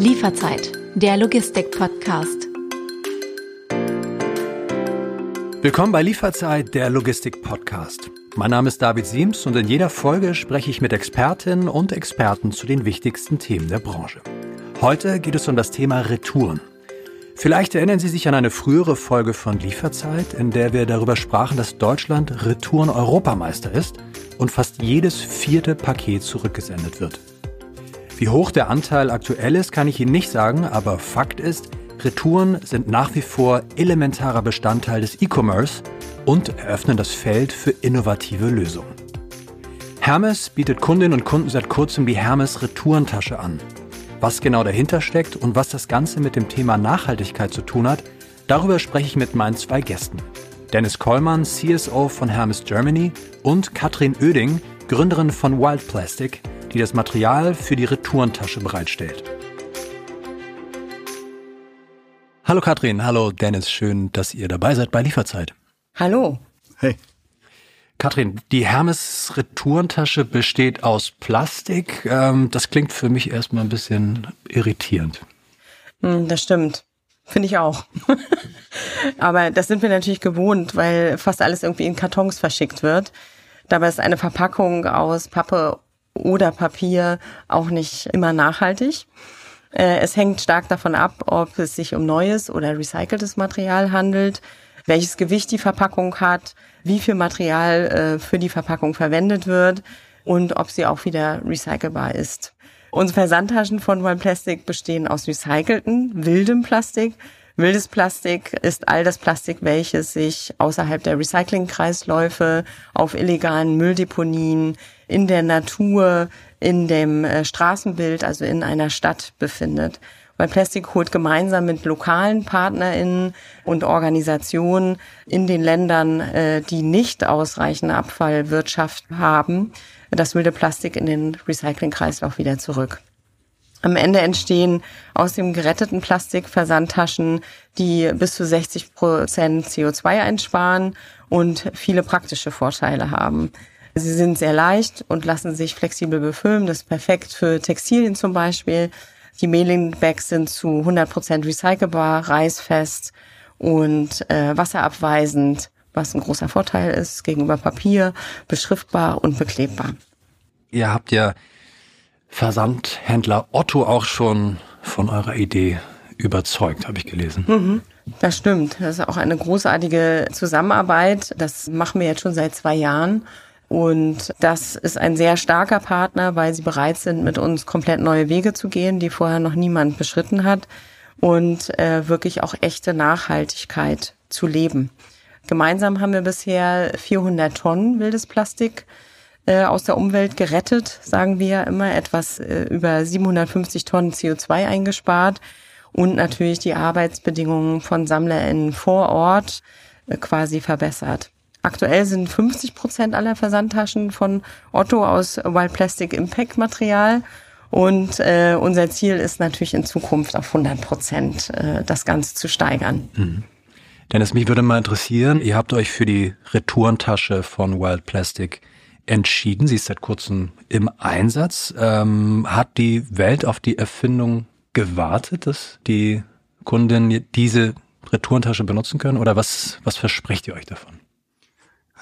Lieferzeit, der Logistik-Podcast. Willkommen bei Lieferzeit, der Logistik-Podcast. Mein Name ist David Siems und in jeder Folge spreche ich mit Expertinnen und Experten zu den wichtigsten Themen der Branche. Heute geht es um das Thema Retouren. Vielleicht erinnern Sie sich an eine frühere Folge von Lieferzeit, in der wir darüber sprachen, dass Deutschland Retouren-Europameister ist und fast jedes vierte Paket zurückgesendet wird. Wie hoch der Anteil aktuell ist, kann ich Ihnen nicht sagen, aber Fakt ist, Retouren sind nach wie vor elementarer Bestandteil des E-Commerce und eröffnen das Feld für innovative Lösungen. Hermes bietet Kundinnen und Kunden seit kurzem die Hermes Retourentasche an. Was genau dahinter steckt und was das Ganze mit dem Thema Nachhaltigkeit zu tun hat, darüber spreche ich mit meinen zwei Gästen. Dennis Kollmann, CSO von Hermes Germany und Katrin Oeding, Gründerin von Wild Plastic, die das Material für die Retourentasche bereitstellt. Hallo Katrin, hallo Dennis, schön, dass ihr dabei seid bei Lieferzeit. Hallo. Hey. Katrin, die Hermes Retourentasche besteht aus Plastik. Ähm, das klingt für mich erstmal ein bisschen irritierend. Hm, das stimmt. Finde ich auch. Aber das sind wir natürlich gewohnt, weil fast alles irgendwie in Kartons verschickt wird. Dabei ist eine Verpackung aus Pappe oder Papier auch nicht immer nachhaltig. Äh, es hängt stark davon ab, ob es sich um neues oder recyceltes Material handelt, welches Gewicht die Verpackung hat, wie viel Material äh, für die Verpackung verwendet wird und ob sie auch wieder recycelbar ist. Unsere Versandtaschen von One Plastic bestehen aus recycelten, wildem Plastik. Wildes Plastik ist all das Plastik, welches sich außerhalb der Recyclingkreisläufe auf illegalen Mülldeponien in der Natur, in dem äh, Straßenbild, also in einer Stadt befindet. Weil Plastik holt gemeinsam mit lokalen PartnerInnen und Organisationen in den Ländern, äh, die nicht ausreichende Abfallwirtschaft haben, das wilde Plastik in den Recyclingkreislauf wieder zurück. Am Ende entstehen aus dem geretteten Plastik Versandtaschen, die bis zu 60 Prozent CO2 einsparen und viele praktische Vorteile haben. Sie sind sehr leicht und lassen sich flexibel befüllen. Das ist perfekt für Textilien zum Beispiel. Die Mailing-Bags sind zu 100% recycelbar, reißfest und äh, wasserabweisend, was ein großer Vorteil ist gegenüber Papier, beschriftbar und beklebbar. Ihr habt ja Versandhändler Otto auch schon von eurer Idee überzeugt, habe ich gelesen. Mhm. Das stimmt. Das ist auch eine großartige Zusammenarbeit. Das machen wir jetzt schon seit zwei Jahren. Und das ist ein sehr starker Partner, weil sie bereit sind, mit uns komplett neue Wege zu gehen, die vorher noch niemand beschritten hat und äh, wirklich auch echte Nachhaltigkeit zu leben. Gemeinsam haben wir bisher 400 Tonnen wildes Plastik äh, aus der Umwelt gerettet, sagen wir ja immer, etwas äh, über 750 Tonnen CO2 eingespart und natürlich die Arbeitsbedingungen von SammlerInnen vor Ort äh, quasi verbessert. Aktuell sind 50 Prozent aller Versandtaschen von Otto aus Wild Plastic Impact Material. Und äh, unser Ziel ist natürlich in Zukunft auf 100 Prozent äh, das Ganze zu steigern. Mhm. Dennis, mich würde mal interessieren, ihr habt euch für die Retourentasche von Wild Plastic entschieden. Sie ist seit kurzem im Einsatz. Ähm, hat die Welt auf die Erfindung gewartet, dass die Kunden diese Retourentasche benutzen können? Oder was, was versprecht ihr euch davon?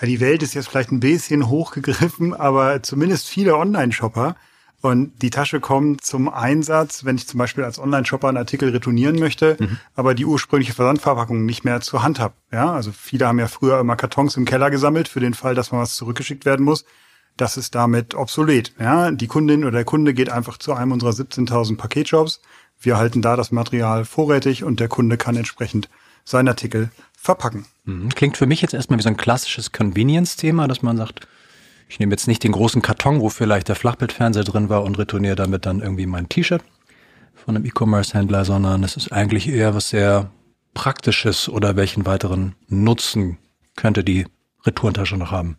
Die Welt ist jetzt vielleicht ein bisschen hochgegriffen, aber zumindest viele Online-Shopper. Und die Tasche kommt zum Einsatz, wenn ich zum Beispiel als Online-Shopper einen Artikel retournieren möchte, mhm. aber die ursprüngliche Versandverpackung nicht mehr zur Hand habe. Ja, also viele haben ja früher immer Kartons im Keller gesammelt für den Fall, dass mal was zurückgeschickt werden muss. Das ist damit obsolet. Ja, die Kundin oder der Kunde geht einfach zu einem unserer 17.000 Paketshops. Wir halten da das Material vorrätig und der Kunde kann entsprechend seinen Artikel verpacken. Mhm. Klingt für mich jetzt erstmal wie so ein klassisches Convenience-Thema, dass man sagt, ich nehme jetzt nicht den großen Karton, wo vielleicht der Flachbildfernseher drin war und retourniere damit dann irgendwie mein T-Shirt von einem E-Commerce-Händler, sondern es ist eigentlich eher was sehr Praktisches oder welchen weiteren Nutzen könnte die Retourentasche noch haben?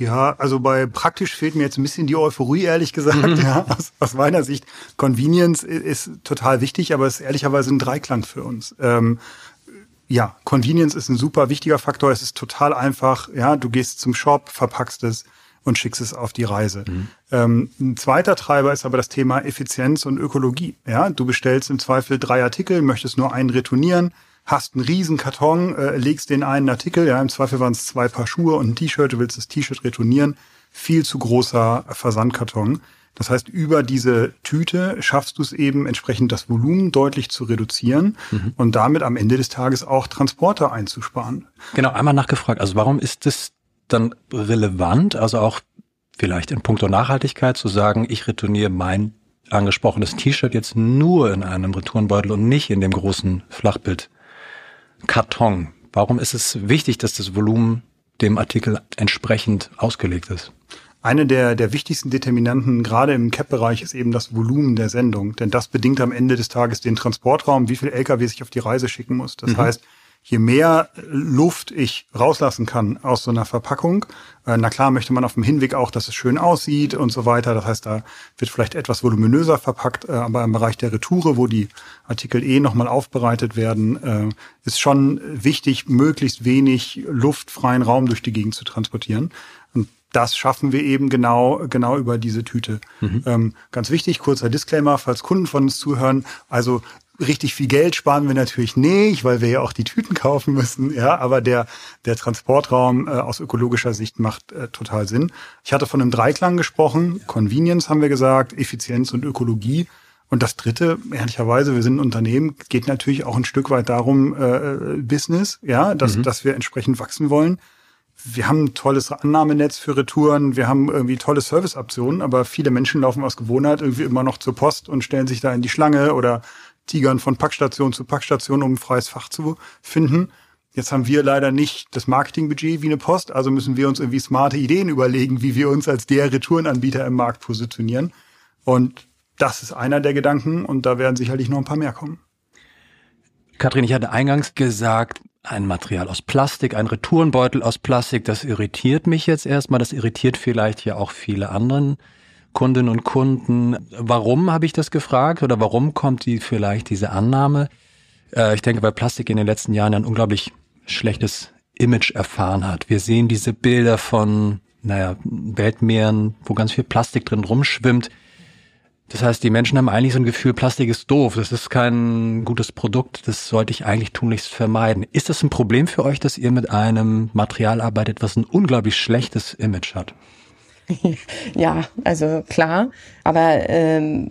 Ja, also bei praktisch fehlt mir jetzt ein bisschen die Euphorie, ehrlich gesagt. Mhm. Ja, aus, aus, meiner Sicht, Convenience ist total wichtig, aber es ist ehrlicherweise ein Dreiklang für uns. Ähm, ja, Convenience ist ein super wichtiger Faktor. Es ist total einfach. Ja, du gehst zum Shop, verpackst es und schickst es auf die Reise. Mhm. Ähm, ein zweiter Treiber ist aber das Thema Effizienz und Ökologie. Ja, du bestellst im Zweifel drei Artikel, möchtest nur einen retournieren, hast einen riesen Karton, äh, legst den einen Artikel, ja, im Zweifel waren es zwei Paar Schuhe und ein T-Shirt, du willst das T-Shirt retournieren, viel zu großer Versandkarton. Das heißt, über diese Tüte schaffst du es eben entsprechend das Volumen deutlich zu reduzieren mhm. und damit am Ende des Tages auch Transporter einzusparen. Genau, einmal nachgefragt. Also warum ist es dann relevant, also auch vielleicht in puncto Nachhaltigkeit zu sagen, ich retourniere mein angesprochenes T-Shirt jetzt nur in einem Retourenbeutel und nicht in dem großen Flachbild-Karton? Warum ist es wichtig, dass das Volumen dem Artikel entsprechend ausgelegt ist? Eine der, der wichtigsten Determinanten gerade im CAP-Bereich ist eben das Volumen der Sendung, denn das bedingt am Ende des Tages den Transportraum, wie viel LKWs ich auf die Reise schicken muss. Das mhm. heißt, je mehr Luft ich rauslassen kann aus so einer Verpackung, äh, na klar möchte man auf dem Hinweg auch, dass es schön aussieht und so weiter. Das heißt, da wird vielleicht etwas voluminöser verpackt, äh, aber im Bereich der Retoure, wo die Artikel eh nochmal aufbereitet werden, äh, ist schon wichtig, möglichst wenig luftfreien Raum durch die Gegend zu transportieren. Das schaffen wir eben genau, genau über diese Tüte. Mhm. Ähm, ganz wichtig, kurzer Disclaimer, falls Kunden von uns zuhören. Also richtig viel Geld sparen wir natürlich nicht, weil wir ja auch die Tüten kaufen müssen. Ja, aber der, der Transportraum äh, aus ökologischer Sicht macht äh, total Sinn. Ich hatte von einem Dreiklang gesprochen. Convenience haben wir gesagt, Effizienz und Ökologie. Und das dritte, ehrlicherweise, wir sind ein Unternehmen, geht natürlich auch ein Stück weit darum, äh, äh Business, ja, dass, mhm. dass wir entsprechend wachsen wollen wir haben ein tolles Annahmenetz für Retouren, wir haben irgendwie tolle Serviceoptionen, aber viele Menschen laufen aus Gewohnheit irgendwie immer noch zur Post und stellen sich da in die Schlange oder tigern von Packstation zu Packstation, um ein freies Fach zu finden. Jetzt haben wir leider nicht das Marketingbudget wie eine Post, also müssen wir uns irgendwie smarte Ideen überlegen, wie wir uns als der Retourenanbieter im Markt positionieren. Und das ist einer der Gedanken und da werden sicherlich noch ein paar mehr kommen. Kathrin, ich hatte eingangs gesagt, ein Material aus Plastik, ein Retourenbeutel aus Plastik, das irritiert mich jetzt erstmal, das irritiert vielleicht ja auch viele anderen Kundinnen und Kunden. Warum habe ich das gefragt oder warum kommt die vielleicht diese Annahme? Äh, ich denke, weil Plastik in den letzten Jahren ein unglaublich schlechtes Image erfahren hat. Wir sehen diese Bilder von, naja, Weltmeeren, wo ganz viel Plastik drin rumschwimmt. Das heißt, die Menschen haben eigentlich so ein Gefühl, Plastik ist doof, das ist kein gutes Produkt, das sollte ich eigentlich tunlichst vermeiden. Ist das ein Problem für euch, dass ihr mit einem Material arbeitet, was ein unglaublich schlechtes Image hat? Ja, also klar, aber ähm,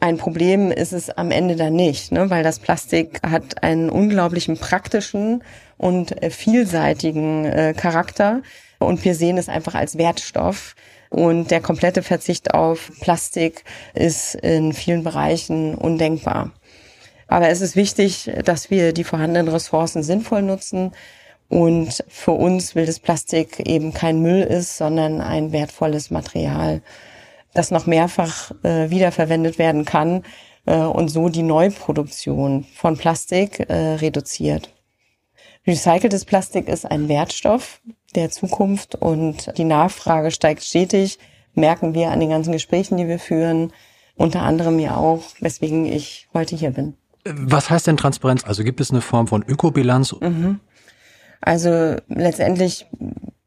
ein Problem ist es am Ende dann nicht, ne? weil das Plastik hat einen unglaublichen praktischen und äh, vielseitigen äh, Charakter und wir sehen es einfach als Wertstoff und der komplette Verzicht auf Plastik ist in vielen Bereichen undenkbar. Aber es ist wichtig, dass wir die vorhandenen Ressourcen sinnvoll nutzen und für uns wildes Plastik eben kein Müll ist, sondern ein wertvolles Material, das noch mehrfach äh, wiederverwendet werden kann äh, und so die Neuproduktion von Plastik äh, reduziert. Recyceltes Plastik ist ein Wertstoff der Zukunft und die Nachfrage steigt stetig, merken wir an den ganzen Gesprächen, die wir führen, unter anderem ja auch, weswegen ich heute hier bin. Was heißt denn Transparenz? Also gibt es eine Form von Ökobilanz? Mhm. Also letztendlich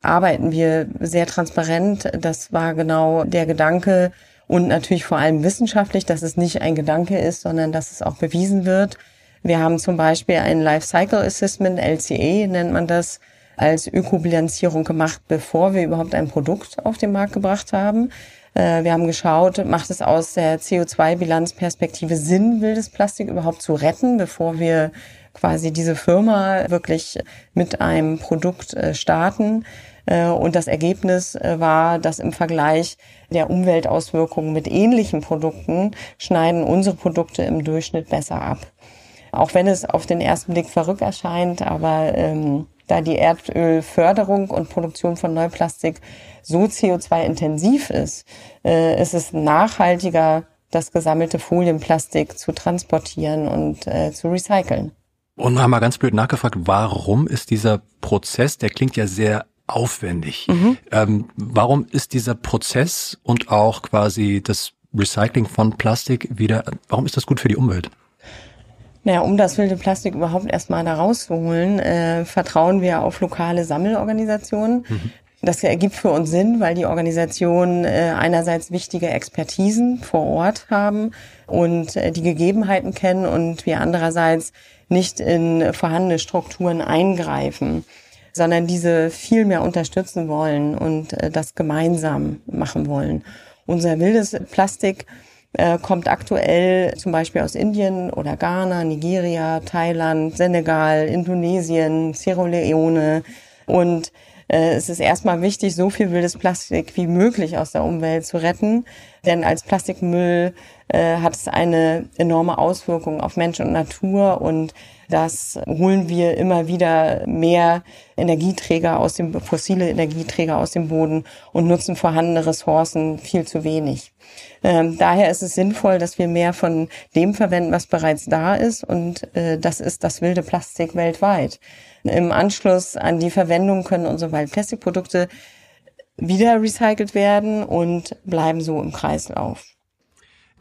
arbeiten wir sehr transparent. Das war genau der Gedanke und natürlich vor allem wissenschaftlich, dass es nicht ein Gedanke ist, sondern dass es auch bewiesen wird. Wir haben zum Beispiel ein Life Cycle Assessment, LCA nennt man das, als Ökobilanzierung gemacht, bevor wir überhaupt ein Produkt auf den Markt gebracht haben. Äh, wir haben geschaut, macht es aus der CO2-Bilanzperspektive Sinn, wildes Plastik überhaupt zu retten, bevor wir quasi diese Firma wirklich mit einem Produkt äh, starten. Äh, und das Ergebnis war, dass im Vergleich der Umweltauswirkungen mit ähnlichen Produkten schneiden unsere Produkte im Durchschnitt besser ab. Auch wenn es auf den ersten Blick verrückt erscheint, aber ähm, da die Erdölförderung und Produktion von Neuplastik so CO2-intensiv ist, äh, ist es nachhaltiger, das gesammelte Folienplastik zu transportieren und äh, zu recyceln. Und noch einmal ganz blöd nachgefragt, warum ist dieser Prozess, der klingt ja sehr aufwendig. Mhm. Ähm, warum ist dieser Prozess und auch quasi das Recycling von Plastik wieder, warum ist das gut für die Umwelt? Naja, um das wilde Plastik überhaupt erstmal da rauszuholen, äh, vertrauen wir auf lokale Sammelorganisationen. Mhm. Das ergibt für uns Sinn, weil die Organisationen äh, einerseits wichtige Expertisen vor Ort haben und äh, die Gegebenheiten kennen und wir andererseits nicht in vorhandene Strukturen eingreifen, sondern diese viel mehr unterstützen wollen und äh, das gemeinsam machen wollen. Unser wildes Plastik kommt aktuell zum Beispiel aus Indien oder Ghana, Nigeria, Thailand, Senegal, Indonesien, Sierra Leone und äh, es ist erstmal wichtig, so viel wildes Plastik wie möglich aus der Umwelt zu retten. Denn als Plastikmüll äh, hat es eine enorme Auswirkung auf Mensch und Natur und das holen wir immer wieder mehr Energieträger aus dem, fossile Energieträger aus dem Boden und nutzen vorhandene Ressourcen viel zu wenig. Ähm, daher ist es sinnvoll, dass wir mehr von dem verwenden, was bereits da ist und äh, das ist das wilde Plastik weltweit. Im Anschluss an die Verwendung können unsere Waldplastikprodukte wieder recycelt werden und bleiben so im Kreislauf.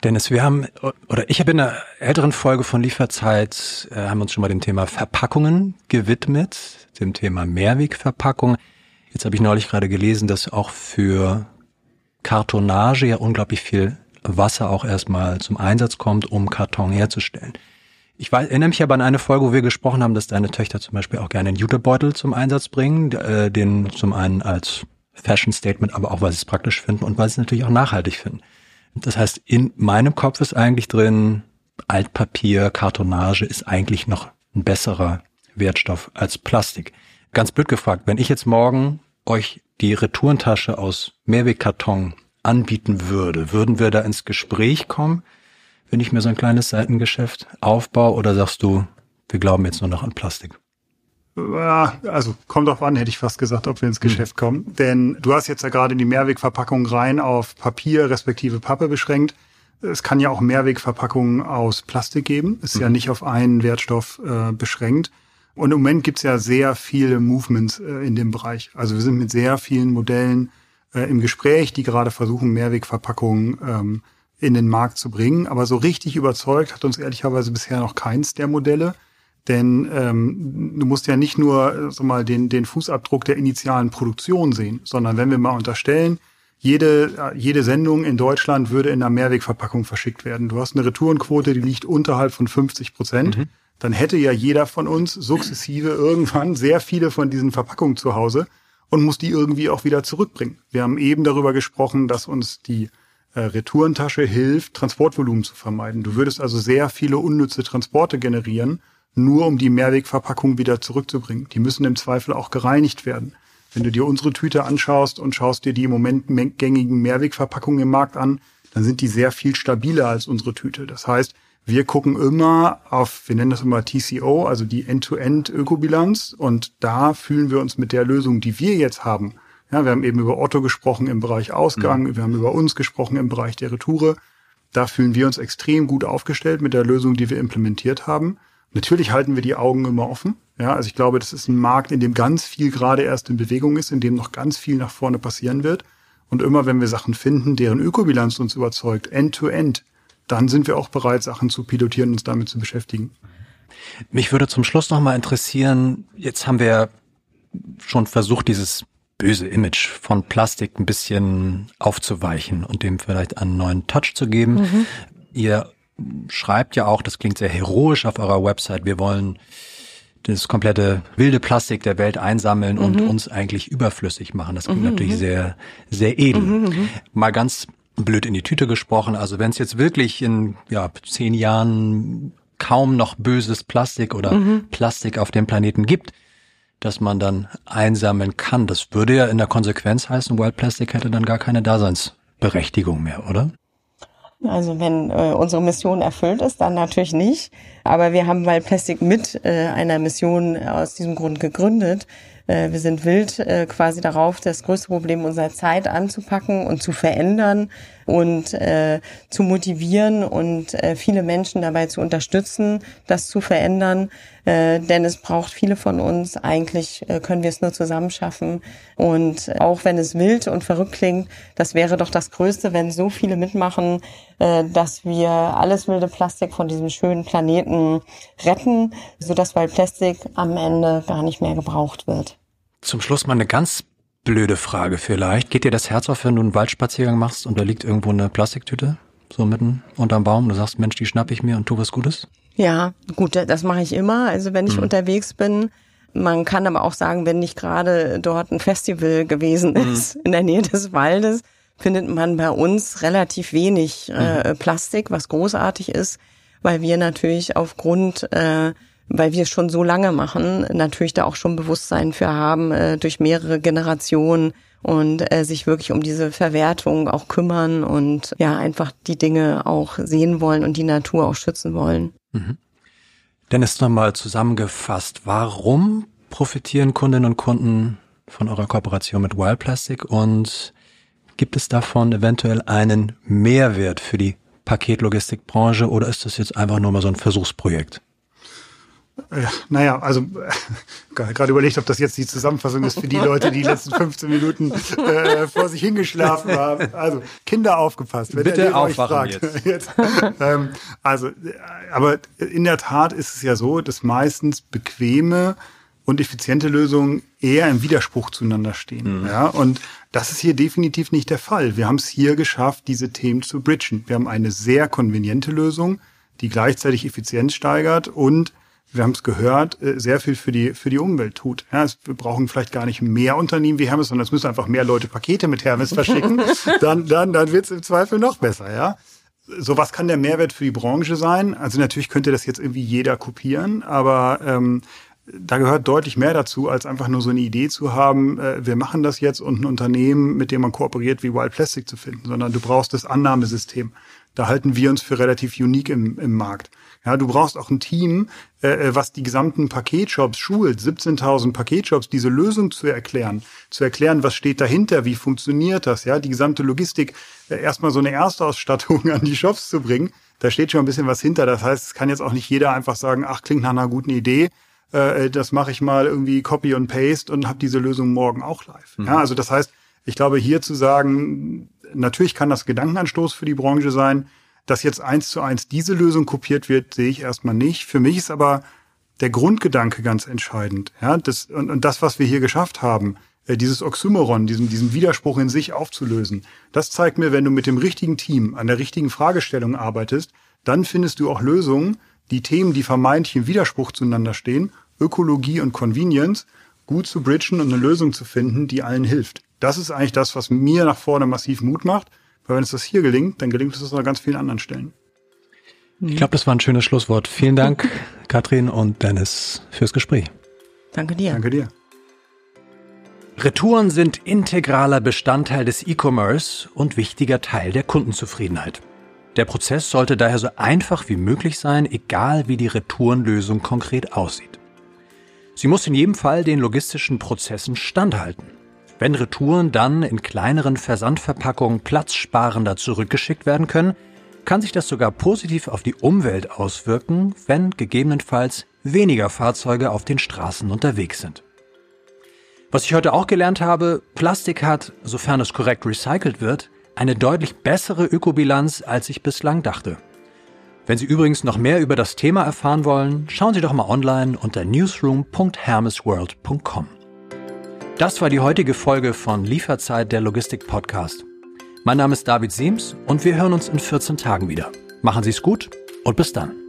Dennis, wir haben, oder ich habe in einer älteren Folge von Lieferzeit, äh, haben uns schon mal dem Thema Verpackungen gewidmet, dem Thema Mehrwegverpackung. Jetzt habe ich neulich gerade gelesen, dass auch für Kartonage ja unglaublich viel Wasser auch erstmal zum Einsatz kommt, um Karton herzustellen. Ich weiß, erinnere mich aber an eine Folge, wo wir gesprochen haben, dass deine Töchter zum Beispiel auch gerne einen Jutebeutel zum Einsatz bringen, äh, den zum einen als Fashion Statement, aber auch weil sie es praktisch finden und weil sie es natürlich auch nachhaltig finden. Das heißt, in meinem Kopf ist eigentlich drin, Altpapier, Kartonage ist eigentlich noch ein besserer Wertstoff als Plastik. Ganz blöd gefragt, wenn ich jetzt morgen euch die Retourentasche aus Mehrwegkarton anbieten würde, würden wir da ins Gespräch kommen? wenn ich mir so ein kleines Seitengeschäft aufbaue oder sagst du, wir glauben jetzt nur noch an Plastik? Also kommt drauf an, hätte ich fast gesagt, ob wir ins Geschäft mhm. kommen. Denn du hast jetzt ja gerade die Mehrwegverpackung rein auf Papier respektive Pappe beschränkt. Es kann ja auch Mehrwegverpackungen aus Plastik geben. Ist mhm. ja nicht auf einen Wertstoff äh, beschränkt. Und im Moment gibt's ja sehr viele Movements äh, in dem Bereich. Also wir sind mit sehr vielen Modellen äh, im Gespräch, die gerade versuchen, Mehrwegverpackungen ähm, in den Markt zu bringen. Aber so richtig überzeugt hat uns ehrlicherweise bisher noch keins der Modelle. Denn ähm, du musst ja nicht nur so mal den, den Fußabdruck der initialen Produktion sehen, sondern wenn wir mal unterstellen, jede, äh, jede Sendung in Deutschland würde in einer Mehrwegverpackung verschickt werden. Du hast eine Retourenquote, die liegt unterhalb von 50 Prozent. Mhm. Dann hätte ja jeder von uns sukzessive irgendwann sehr viele von diesen Verpackungen zu Hause und muss die irgendwie auch wieder zurückbringen. Wir haben eben darüber gesprochen, dass uns die äh, Retourentasche hilft, Transportvolumen zu vermeiden. Du würdest also sehr viele unnütze Transporte generieren, nur um die Mehrwegverpackung wieder zurückzubringen. Die müssen im Zweifel auch gereinigt werden. Wenn du dir unsere Tüte anschaust und schaust dir die im Moment gängigen Mehrwegverpackungen im Markt an, dann sind die sehr viel stabiler als unsere Tüte. Das heißt, wir gucken immer auf, wir nennen das immer TCO, also die End-to-End-Ökobilanz. Und da fühlen wir uns mit der Lösung, die wir jetzt haben, ja, wir haben eben über Otto gesprochen im Bereich Ausgang, mhm. wir haben über uns gesprochen im Bereich der Retoure. Da fühlen wir uns extrem gut aufgestellt mit der Lösung, die wir implementiert haben. Natürlich halten wir die Augen immer offen. Ja, also ich glaube, das ist ein Markt, in dem ganz viel gerade erst in Bewegung ist, in dem noch ganz viel nach vorne passieren wird. Und immer wenn wir Sachen finden, deren Ökobilanz uns überzeugt, end to end, dann sind wir auch bereit, Sachen zu pilotieren und uns damit zu beschäftigen. Mich würde zum Schluss noch mal interessieren, jetzt haben wir schon versucht, dieses böse Image von Plastik ein bisschen aufzuweichen und dem vielleicht einen neuen Touch zu geben. Mhm. Ihr schreibt ja auch, das klingt sehr heroisch auf eurer Website, wir wollen das komplette wilde Plastik der Welt einsammeln mhm. und uns eigentlich überflüssig machen. Das klingt mhm. natürlich mhm. sehr, sehr edel. Mhm, mhm. Mal ganz blöd in die Tüte gesprochen. Also wenn es jetzt wirklich in ja, zehn Jahren kaum noch böses Plastik oder mhm. Plastik auf dem Planeten gibt, das man dann einsammeln kann. Das würde ja in der Konsequenz heißen, Wild Plastic hätte dann gar keine Daseinsberechtigung mehr, oder? Also wenn äh, unsere Mission erfüllt ist, dann natürlich nicht. Aber wir haben Wild Plastic mit äh, einer Mission aus diesem Grund gegründet. Äh, wir sind wild äh, quasi darauf, das größte Problem unserer Zeit anzupacken und zu verändern und äh, zu motivieren und äh, viele Menschen dabei zu unterstützen, das zu verändern. Äh, denn es braucht viele von uns. Eigentlich äh, können wir es nur zusammen schaffen. Und auch wenn es wild und verrückt klingt, das wäre doch das Größte, wenn so viele mitmachen, äh, dass wir alles wilde Plastik von diesem schönen Planeten retten, sodass weil Plastik am Ende gar nicht mehr gebraucht wird. Zum Schluss mal eine ganz blöde Frage vielleicht. Geht dir das Herz auf, wenn du einen Waldspaziergang machst und da liegt irgendwo eine Plastiktüte? So mitten unterm Baum. Du sagst, Mensch, die schnapp ich mir und tu was Gutes? Ja, gut, das mache ich immer. Also wenn ich mhm. unterwegs bin, man kann aber auch sagen, wenn nicht gerade dort ein Festival gewesen mhm. ist mhm. in der Nähe des Waldes, findet man bei uns relativ wenig äh, mhm. Plastik, was großartig ist, weil wir natürlich aufgrund, äh, weil wir es schon so lange machen, natürlich da auch schon Bewusstsein für haben, äh, durch mehrere Generationen und äh, sich wirklich um diese Verwertung auch kümmern und ja einfach die Dinge auch sehen wollen und die Natur auch schützen wollen. Mhm. Dennis, nochmal zusammengefasst, warum profitieren Kundinnen und Kunden von eurer Kooperation mit Wild Plastic und gibt es davon eventuell einen Mehrwert für die Paketlogistikbranche oder ist das jetzt einfach nur mal so ein Versuchsprojekt? Ja, naja, also gerade überlegt, ob das jetzt die Zusammenfassung ist für die Leute, die, die letzten 15 Minuten äh, vor sich hingeschlafen haben. Also Kinder aufgepasst, wenn Bitte euch fragt. Jetzt. jetzt. Ähm, also, aber in der Tat ist es ja so, dass meistens bequeme und effiziente Lösungen eher im Widerspruch zueinander stehen. Mhm. Ja, und das ist hier definitiv nicht der Fall. Wir haben es hier geschafft, diese Themen zu bridgen. Wir haben eine sehr konveniente Lösung, die gleichzeitig Effizienz steigert und wir haben es gehört, äh, sehr viel für die, für die Umwelt tut. Ja, wir brauchen vielleicht gar nicht mehr Unternehmen wie Hermes, sondern es müssen einfach mehr Leute Pakete mit Hermes verschicken. dann, dann, dann wird es im Zweifel noch besser, ja. So was kann der Mehrwert für die Branche sein? Also natürlich könnte das jetzt irgendwie jeder kopieren, aber ähm, da gehört deutlich mehr dazu, als einfach nur so eine Idee zu haben, äh, wir machen das jetzt und ein Unternehmen, mit dem man kooperiert, wie Wild Plastic zu finden, sondern du brauchst das Annahmesystem. Da halten wir uns für relativ unique im, im Markt. Ja, du brauchst auch ein Team, äh, äh was die gesamten Paketshops schult, 17.000 Paketshops, diese Lösung zu erklären, zu erklären, was steht dahinter, wie funktioniert das, ja, die gesamte Logistik, äh, erstmal so eine Erstausstattung an die Shops zu bringen. Da steht schon ein bisschen was hinter. Das heißt, es kann jetzt auch nicht jeder einfach sagen, ach, klingt nach einer guten Idee äh, äh, das mache ich mal irgendwie Copy und Paste und habe diese Lösung morgen auch live. Mhm. Ja, also das heißt, ich glaube, hier zu sagen, natürlich kann das Gedankenanstoß für die Branche sein, dass jetzt eins zu eins diese Lösung kopiert wird, sehe ich erstmal nicht. Für mich ist aber der Grundgedanke ganz entscheidend. Ja, das, und, und das, was wir hier geschafft haben, äh, dieses Oxymoron, diesen, diesen Widerspruch in sich aufzulösen, das zeigt mir, wenn du mit dem richtigen Team an der richtigen Fragestellung arbeitest, dann findest du auch Lösungen, die Themen, die vermeintlich im Widerspruch zueinander stehen, Ökologie und Convenience, gut zu bridgen und eine Lösung zu finden, die allen hilft. Das ist eigentlich das, was mir nach vorne massiv Mut macht. Weil wenn es das hier gelingt, dann gelingt es an ganz vielen anderen Stellen. Ich glaube, das war ein schönes Schlusswort. Vielen Dank, Katrin und Dennis, fürs Gespräch. Danke dir. Danke dir. Retouren sind integraler Bestandteil des E-Commerce und wichtiger Teil der Kundenzufriedenheit. Der Prozess sollte daher so einfach wie möglich sein, egal wie die Retourenlösung konkret aussieht. Sie muss in jedem Fall den logistischen Prozessen standhalten. Wenn Retouren dann in kleineren Versandverpackungen platzsparender zurückgeschickt werden können, kann sich das sogar positiv auf die Umwelt auswirken, wenn gegebenenfalls weniger Fahrzeuge auf den Straßen unterwegs sind. Was ich heute auch gelernt habe, Plastik hat, sofern es korrekt recycelt wird, eine deutlich bessere Ökobilanz, als ich bislang dachte. Wenn Sie übrigens noch mehr über das Thema erfahren wollen, schauen Sie doch mal online unter newsroom.hermesworld.com. Das war die heutige Folge von Lieferzeit der Logistik Podcast. Mein Name ist David Siems und wir hören uns in 14 Tagen wieder. Machen Sie es gut und bis dann.